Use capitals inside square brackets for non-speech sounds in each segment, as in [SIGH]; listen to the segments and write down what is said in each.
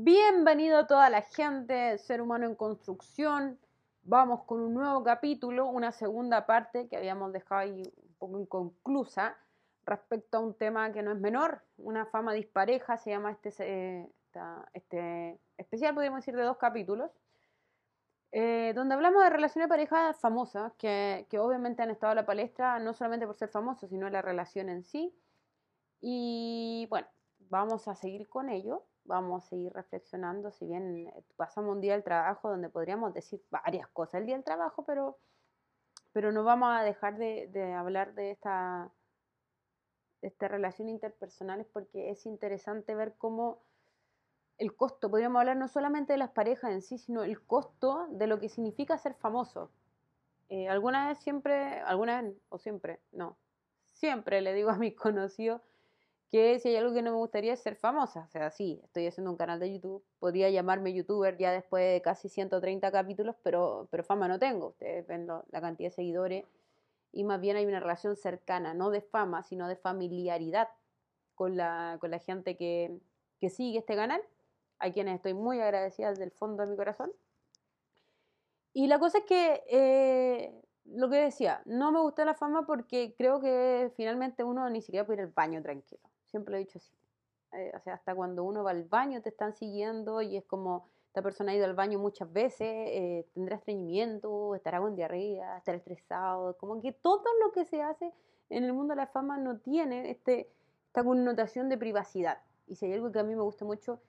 Bienvenido a toda la gente, ser humano en construcción. Vamos con un nuevo capítulo, una segunda parte que habíamos dejado ahí un poco inconclusa respecto a un tema que no es menor, una fama dispareja, se llama este, este especial, podríamos decir, de dos capítulos, eh, donde hablamos de relaciones de pareja famosas, que, que, obviamente han estado a la palestra, no solamente por ser famosos, sino la relación en sí. Y bueno, vamos a seguir con ello vamos a seguir reflexionando, si bien eh, pasamos un día del trabajo donde podríamos decir varias cosas el día del trabajo, pero, pero no vamos a dejar de, hablar de esta, de esta relación interpersonal porque es interesante ver cómo el costo, podríamos hablar no solamente de las parejas en sí, sino el costo de lo que significa ser famoso. Eh, alguna vez siempre, alguna vez o siempre, no, siempre le digo a mis [LAUGHS] conocidos, que si hay algo que no me gustaría es ser famosa. O sea, sí, estoy haciendo un canal de YouTube, podría llamarme youtuber ya después de casi 130 capítulos, pero, pero fama no tengo. Ustedes ven la cantidad de seguidores y más bien hay una relación cercana, no de fama, sino de familiaridad con la, con la gente que, que sigue este canal, a quienes estoy muy agradecida desde el fondo de mi corazón. Y la cosa es que, eh, lo que decía, no me gusta la fama porque creo que finalmente uno ni siquiera puede ir al baño tranquilo. Siempre lo he dicho así. Eh, o sea, hasta cuando uno va al baño te están siguiendo y es como, esta persona ha ido al baño muchas veces, eh, tendrá estreñimiento, estará con diarrea, estará estresado, como que todo lo que se hace en el mundo de la fama no tiene este, esta connotación de privacidad. Y si hay algo que a mí me gusta mucho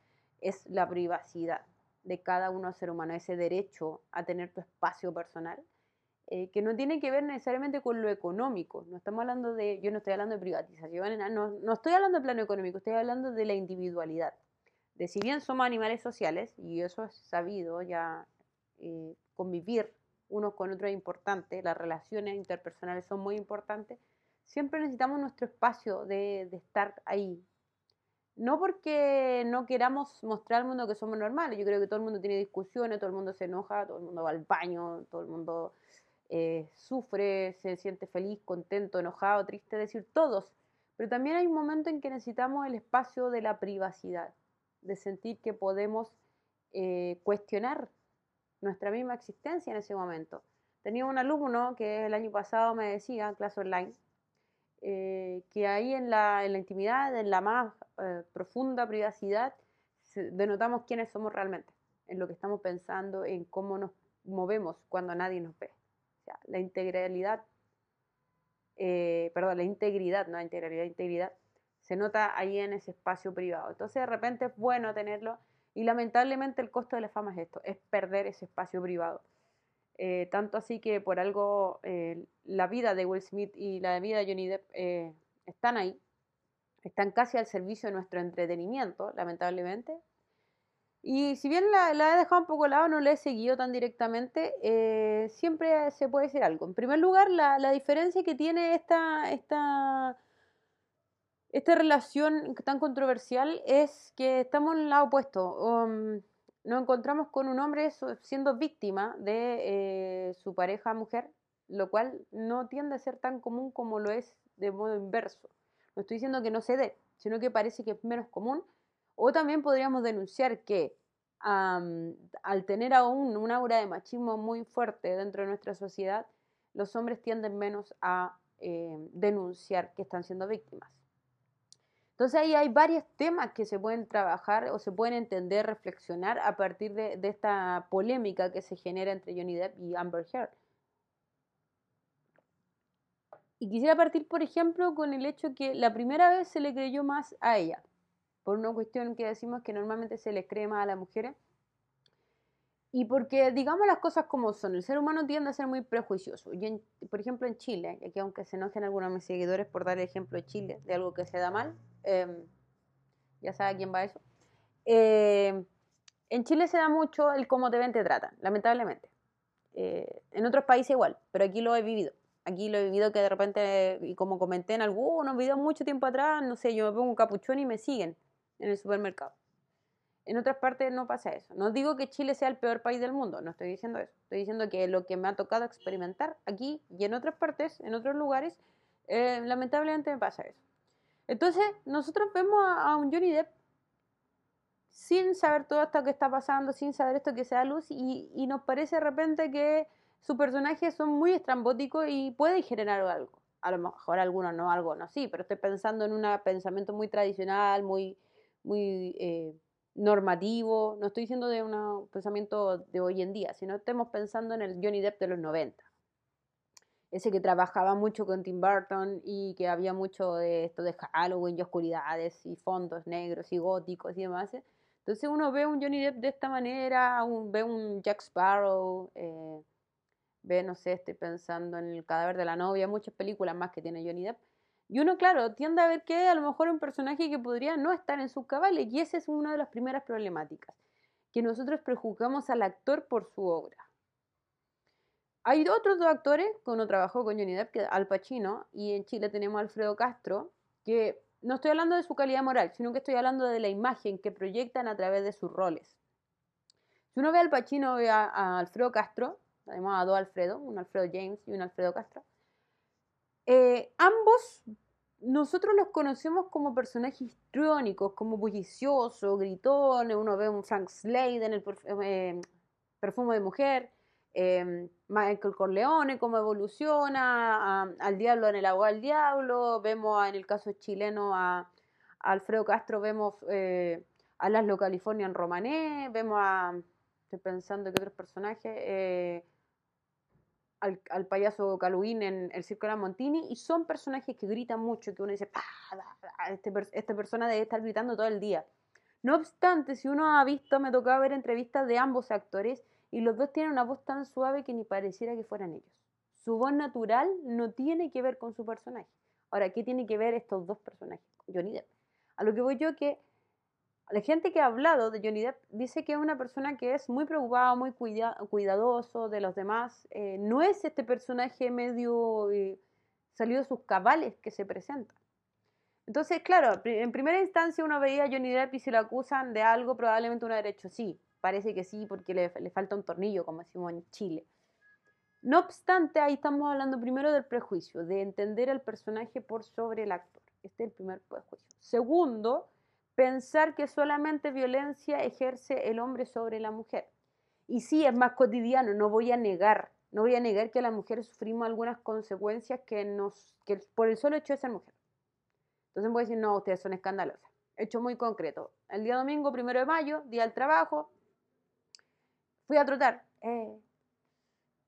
es la privacidad de cada uno ser humano, ese derecho a tener tu espacio personal eh, que no tiene que ver necesariamente con lo económico. No estamos hablando de, yo no estoy hablando de privatización, no, no estoy hablando de plano económico, estoy hablando de la individualidad. De si bien somos animales sociales, y eso es sabido, ya eh, convivir unos con otros es importante, las relaciones interpersonales son muy importantes, siempre necesitamos nuestro espacio de, de estar ahí. No porque no queramos mostrar al mundo que somos normales, yo creo que todo el mundo tiene discusiones, todo el mundo se enoja, todo el mundo va al baño, todo el mundo eh, sufre, se siente feliz, contento, enojado, triste, decir todos. Pero también hay un momento en que necesitamos el espacio de la privacidad, de sentir que podemos eh, cuestionar nuestra misma existencia en ese momento. Tenía un alumno que el año pasado me decía, en clase online, eh, que ahí en la, en la, intimidad, en la más profunda privacidad, denotamos quiénes somos realmente, en lo que estamos pensando, en cómo nos movemos cuando nadie nos ve la integralidad, eh, perdón, la integridad, no la integralidad, integridad, se nota ahí en ese espacio privado. Entonces de repente es bueno tenerlo y lamentablemente el costo de la fama es esto, es perder ese espacio privado. Eh, tanto así que por algo eh, la vida de Will Smith y la vida de Johnny Depp están ahí, están casi al servicio de nuestro entretenimiento, lamentablemente, y si bien la, he dejado un poco lado, no la he seguido tan directamente, eh, siempre se puede decir algo. En primer lugar, la, la diferencia que tiene esta, esta, esta relación tan controversial es que estamos en el lado opuesto. Um, nos encontramos con un hombre siendo víctima de eh, su pareja mujer, lo cual no tiende a ser tan común como lo es de modo inverso. No estoy diciendo que no se dé, sino que parece que es menos común o también podríamos denunciar que al tener aún un aura de machismo muy fuerte dentro de nuestra sociedad, los hombres tienden menos a eh, denunciar que están siendo víctimas. Entonces ahí hay varios temas que se pueden trabajar o se pueden entender, reflexionar a partir de, de esta polémica que se genera entre Johnny Depp y Amber Heard. Y quisiera partir, por ejemplo, con el hecho que la primera vez se le creyó más a ella por una cuestión que decimos que normalmente se les cree más a las mujeres. Y porque digamos las cosas como son, el ser humano tiende a ser muy prejuicioso. Y por ejemplo en Chile, y aquí aunque se enojen algunos de mis seguidores por dar el ejemplo de Chile, de algo que se da mal, em, ya sabe a quién va eso. Em, en Chile se da mucho el cómo te ven, te tratan, lamentablemente. Eh, en otros países igual, pero aquí lo he vivido. Aquí lo he vivido que de repente, y como comenté en algunos videos mucho tiempo atrás, no sé, yo me pongo un capuchón y me siguen en el supermercado. En otras partes no pasa eso. No digo que Chile sea el peor país del mundo, no estoy diciendo eso. Estoy diciendo que lo que me ha tocado experimentar aquí y en otras partes, en otros lugares, eh, lamentablemente me pasa eso. Entonces, nosotros vemos a, un Johnny Depp sin saber todo esto que está pasando, sin saber esto que sea luz, y, y nos parece de repente que sus personajes son muy estrambóticos y pueden generar algo. A lo mejor algunos no, algo no, sí, pero estoy pensando en un pensamiento muy tradicional, muy, muy eh, normativo. No estoy diciendo de un pensamiento de hoy en día, sino estemos pensando en el Johnny Depp de los 90. Ese que trabajaba mucho con Tim Burton y que había mucho de esto de Halloween y oscuridades y fondos negros y góticos y demás. Entonces uno ve un Johnny Depp de esta manera, ve un Jack Sparrow, eh, ve, no sé, estoy pensando en el cadáver de la novia, muchas películas más que tiene Johnny Depp. Y uno, claro, tiende a ver que a lo mejor un personaje que podría no estar en sus cabales, y esa es una de las primeras problemáticas, que nosotros prejuzgamos al actor por su obra. Hay otros dos actores que uno trabajó con Johnny Al Pacino, y en Chile tenemos a Alfredo Castro, que no estoy hablando de su calidad moral, sino que estoy hablando de la imagen que proyectan a través de sus roles. Si uno ve a Al Pacino ve a Alfredo Castro, tenemos a dos Alfredo, un Alfredo James y un Alfredo Castro. Eh, ambos nosotros los conocemos como personajes histriónicos, como bulliciosos, gritones. Uno ve un Frank Slade en el eh, perfume de mujer, eh, Michael Corleone, cómo evoluciona, al diablo en el agua del diablo. Vemos en el caso chileno a, Alfredo Castro, vemos a Laszlo California en Romané, vemos a. Estoy pensando que otros personajes al, payaso Caluín en El Circo de la Montini y son personajes que gritan mucho, que uno dice, este, esta persona debe estar gritando todo el día. No obstante, si uno ha visto, me tocaba ver entrevistas de ambos actores y los dos tienen una voz tan suave que ni pareciera que fueran ellos. Su voz natural no tiene que ver con su personaje. Ahora, ¿qué tiene que ver estos dos personajes? Johnny Depp. A lo que voy yo que la gente que ha hablado de Johnny Depp dice que es una persona que es muy preocupada, muy cuidadoso de los demás. Eh, no es este personaje medio eh, salido de sus cabales que se presenta. Entonces, claro, en primera instancia uno veía a Johnny Depp y si lo acusan de algo, probablemente uno ha derecho sí. Parece que sí, porque le, le falta un tornillo, como decimos en Chile. No obstante, ahí estamos hablando primero del prejuicio, de entender al personaje por sobre el actor. Este es el primer prejuicio. Segundo, pensar que solamente violencia ejerce el hombre sobre la mujer. Y sí, es más cotidiano, no voy a negar, no voy a negar que las mujeres sufrimos algunas consecuencias que nos, que por el solo hecho de ser mujer. Entonces voy a decir, no, ustedes son escandalosas. Hecho muy concreto. El día domingo, primero de mayo, día del trabajo, fui a trotar. Eh.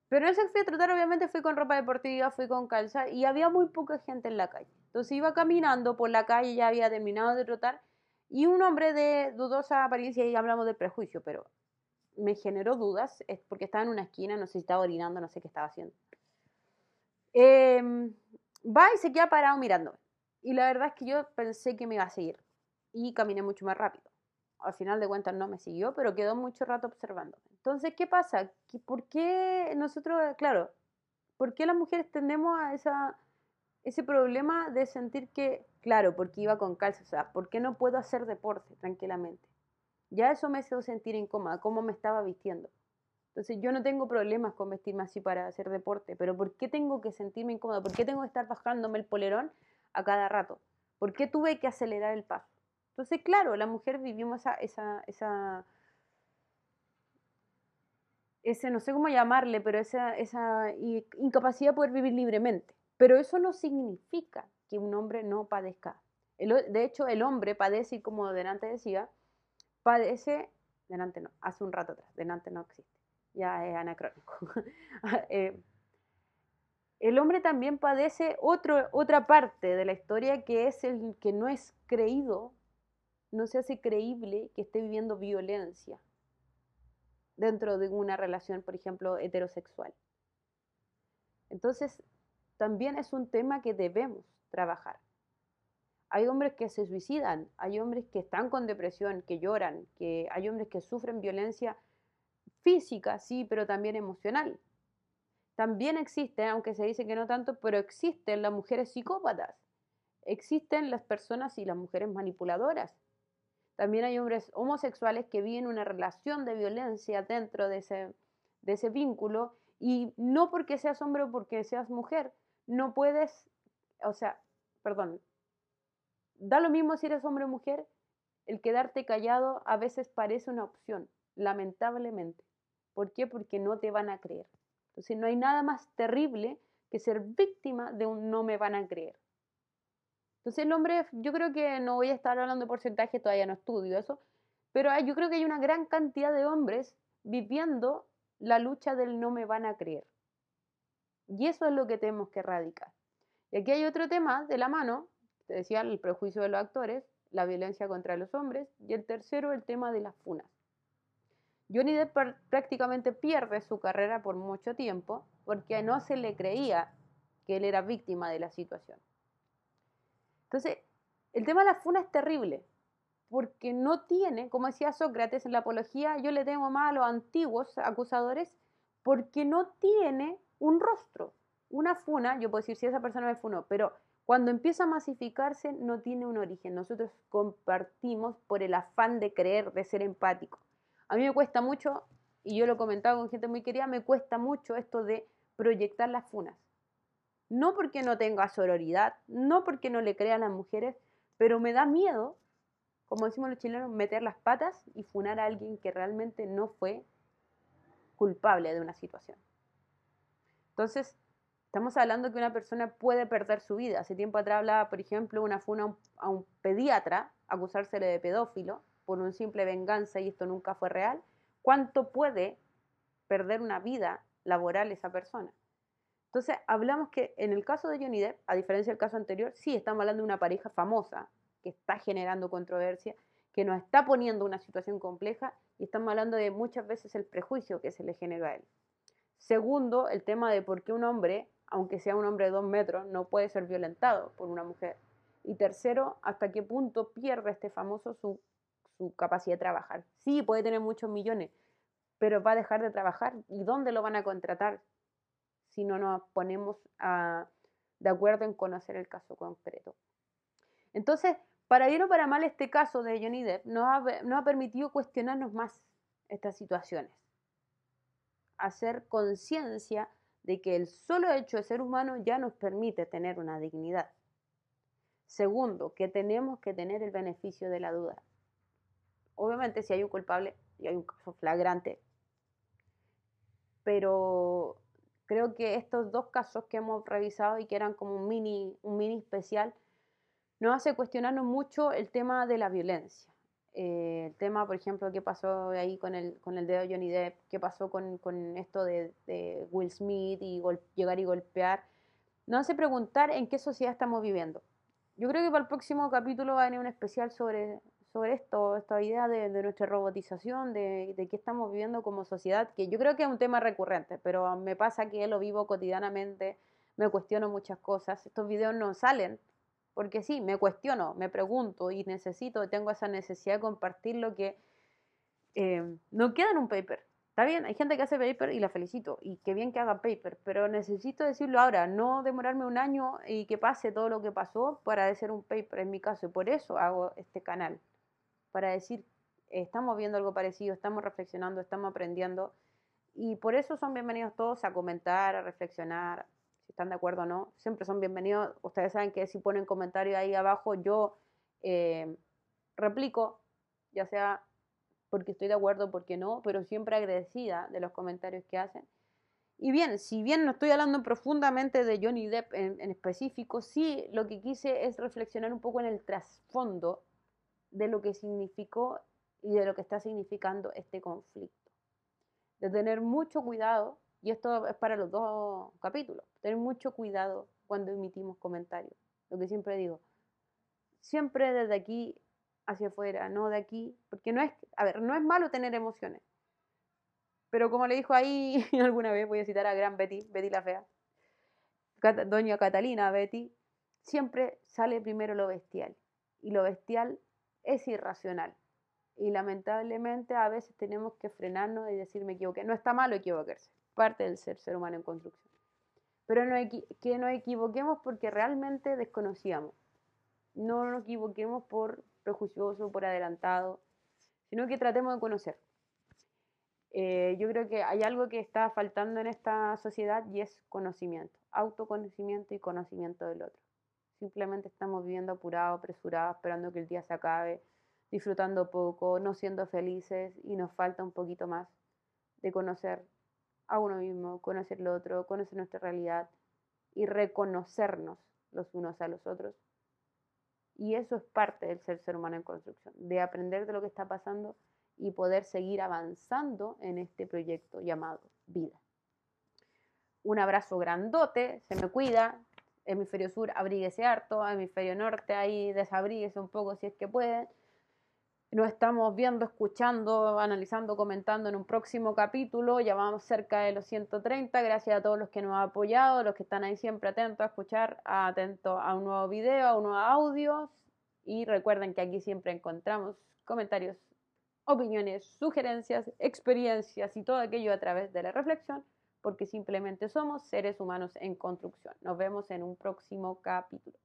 Pero ese fui a trotar, obviamente fui con ropa deportiva, fui con calza y había muy poca gente en la calle. Entonces iba caminando por la calle, ya había terminado de trotar y un hombre de dudosa apariencia, y hablamos de prejuicio, pero me generó dudas, es porque estaba en una esquina, no sé si estaba orinando, no sé qué estaba haciendo. Em, va y se queda parado mirando. Y la verdad es que yo pensé que me iba a seguir. Y caminé mucho más rápido. Al final de cuentas no me siguió, pero quedó mucho rato observando. Entonces, ¿qué pasa? ¿Por qué nosotros, claro, por qué las mujeres tendemos a esa ese problema de sentir que, claro, porque iba con calza, o sea, ¿por qué no puedo hacer deporte tranquilamente? Ya eso me hizo sentir incómoda, cómo me estaba vistiendo. Entonces yo no tengo problemas con vestirme así para hacer deporte, pero ¿por qué tengo que sentirme incómoda? ¿Por qué tengo que estar bajándome el polerón a cada rato? ¿Por qué tuve que acelerar el paso? Entonces, claro, la mujer vivimos esa, esa, esa ese, no sé cómo llamarle, pero esa, esa incapacidad de poder vivir libremente. Pero eso no significa que un hombre no padezca. de hecho, el hombre padece, y como delante decía, padece, delante no, hace un rato atrás, delante no existe, ya es anacrónico. [LAUGHS] Eh, el hombre también padece otro, otra parte de la historia que es el que no es creído, no se hace creíble que esté viviendo violencia dentro de una relación, por ejemplo, heterosexual. Entonces, también es un tema que debemos trabajar. Hay hombres que se suicidan, hay hombres que están con depresión, que lloran, que hay hombres que sufren violencia física, sí, pero también emocional. También existen, aunque se dice que no tanto, pero existen las mujeres psicópatas. Existen las personas y las mujeres manipuladoras. También hay hombres homosexuales que viven una relación de violencia dentro de ese, de ese vínculo y no porque seas hombre o porque seas mujer, no puedes, o sea, perdón, da lo mismo si eres hombre o mujer, el quedarte callado a veces parece una opción, lamentablemente. ¿Por qué? Porque no te van a creer. Entonces no hay nada más terrible que ser víctima de un no me van a creer. Entonces el hombre, yo creo que no voy a estar hablando de porcentaje, todavía no estudio eso, pero yo creo que hay una gran cantidad de hombres viviendo la lucha del no me van a creer. Y eso es lo que tenemos que erradicar. Y aquí hay otro tema de la mano, te decía el prejuicio de los actores, la violencia contra los hombres, y el tercero, el tema de las funas. Johnny Depp prácticamente pierde su carrera por mucho tiempo porque no se le creía que él era víctima de la situación. Entonces, el tema de la funa es terrible, porque no tiene, como decía Sócrates en la apología, yo le temo más a los antiguos acusadores, porque no tiene un rostro. Una funa, yo puedo decir si esa persona me funó, pero cuando empieza a masificarse no tiene un origen. Nosotros compartimos por el afán de creer, de ser empático. A mí me cuesta mucho, y yo lo he comentado con gente muy querida, me cuesta mucho esto de proyectar las funas. No porque no tenga sororidad, no porque no le crea a las mujeres, pero me da miedo, como decimos los chilenos, meter las patas y funar a alguien que realmente no fue culpable de una situación. Entonces, estamos hablando que una persona puede perder su vida. Hace tiempo atrás hablaba, por ejemplo, una funa a un, pediatra, acusársele de pedófilo por un simple venganza y esto nunca fue real. ¿Cuánto puede perder una vida laboral esa persona? Entonces, hablamos que en el caso de Johnny Depp, a diferencia del caso anterior, sí estamos hablando de una pareja famosa que está generando controversia, que nos está poniendo una situación compleja y estamos hablando de muchas veces el prejuicio que se le generó a él. Segundo, el tema de por qué un hombre, aunque sea un hombre de dos metros, no puede ser violentado por una mujer. Y tercero, hasta qué punto pierde este famoso su, su capacidad de trabajar. Sí, puede tener muchos millones, pero va a dejar de trabajar. ¿Y dónde lo van a contratar? si no nos ponemos de acuerdo en conocer el caso concreto. Entonces, para bien o para mal, este caso de Johnny Depp nos ha, permitido cuestionarnos más estas situaciones, hacer conciencia de que el solo hecho de ser humano ya nos permite tener una dignidad. Segundo, que tenemos que tener el beneficio de la duda. Obviamente si hay un culpable y hay un caso flagrante, pero Creo que estos dos casos que hemos revisado y que eran como un mini, un mini especial, nos hace cuestionarnos mucho el tema de la violencia. Eh, el tema, por ejemplo, qué pasó ahí con el, con el dedo de Johnny Depp, qué pasó con, con esto de, de, Will Smith y llegar y golpear, nos hace preguntar en qué sociedad estamos viviendo. Yo creo que para el próximo capítulo va a venir un especial sobre, sobre esto, esta idea de, nuestra robotización, de, de qué estamos viviendo como sociedad, que yo creo que es un tema recurrente, pero me pasa que lo vivo cotidianamente, me cuestiono muchas cosas, estos videos no salen, porque sí, me cuestiono, me pregunto y necesito, tengo esa necesidad de compartir lo que eh, no queda en un paper. Está bien, hay gente que hace paper y la felicito, y qué bien que haga paper, pero necesito decirlo ahora, no demorarme un año y que pase todo lo que pasó para hacer un paper en mi caso, y por eso hago este canal para decir, estamos viendo algo parecido, estamos reflexionando, estamos aprendiendo. Y por eso son bienvenidos todos a comentar, a reflexionar, están de acuerdo o no. Siempre son bienvenidos. Ustedes saben que si ponen comentarios ahí abajo, yo eh, replico, ya sea porque estoy de acuerdo, porque no, pero siempre agradecida de los comentarios que hacen. Y bien, si bien no estoy hablando profundamente de Johnny Depp en, en específico, sí lo que quise es reflexionar un poco en el trasfondo de lo que significó y de lo que está significando este conflicto. De tener mucho cuidado, y esto es para los dos capítulos, tener mucho cuidado cuando emitimos comentarios. Lo que siempre digo, siempre desde aquí hacia afuera, no de aquí, porque no es, a ver, no es malo tener emociones. Pero como le dijo ahí [LAUGHS] alguna vez, voy a citar a gran Betty, Betty la Fea, doña Catalina Betty, siempre sale primero lo bestial. Y lo bestial es irracional. Y lamentablemente a veces tenemos que frenarnos y decir me equivoqué. No está malo equivocarse, parte del ser ser humano en construcción. Pero que nos equivoquemos porque realmente desconocíamos. No nos equivoquemos por prejuicioso, por adelantado, sino que tratemos de conocer. Eh, yo creo que hay algo que está faltando en esta sociedad y es conocimiento, autoconocimiento y conocimiento del otro. Simplemente estamos viviendo apurados, apresurados, esperando que el día se acabe. disfrutando poco, no siendo felices y nos falta un poquito más de conocer a uno mismo, conocer lo otro, conocer nuestra realidad y reconocernos los unos a los otros. Y eso es parte del ser ser humano en construcción, de aprender de lo que está pasando y poder seguir avanzando en este proyecto llamado vida. Un abrazo grandote, se me cuida, hemisferio sur abríguese harto, hemisferio norte ahí desabríguese un poco si es que puede. Nos estamos viendo, escuchando, analizando, comentando en un próximo capítulo. Ya vamos cerca de los 130. Gracias a todos los que nos han apoyado, los que están ahí siempre atentos a escuchar, atentos a un nuevo video, a un nuevo audio. Y recuerden que aquí siempre encontramos comentarios, opiniones, sugerencias, experiencias y todo aquello a través de la reflexión, porque simplemente somos seres humanos en construcción. Nos vemos en un próximo capítulo.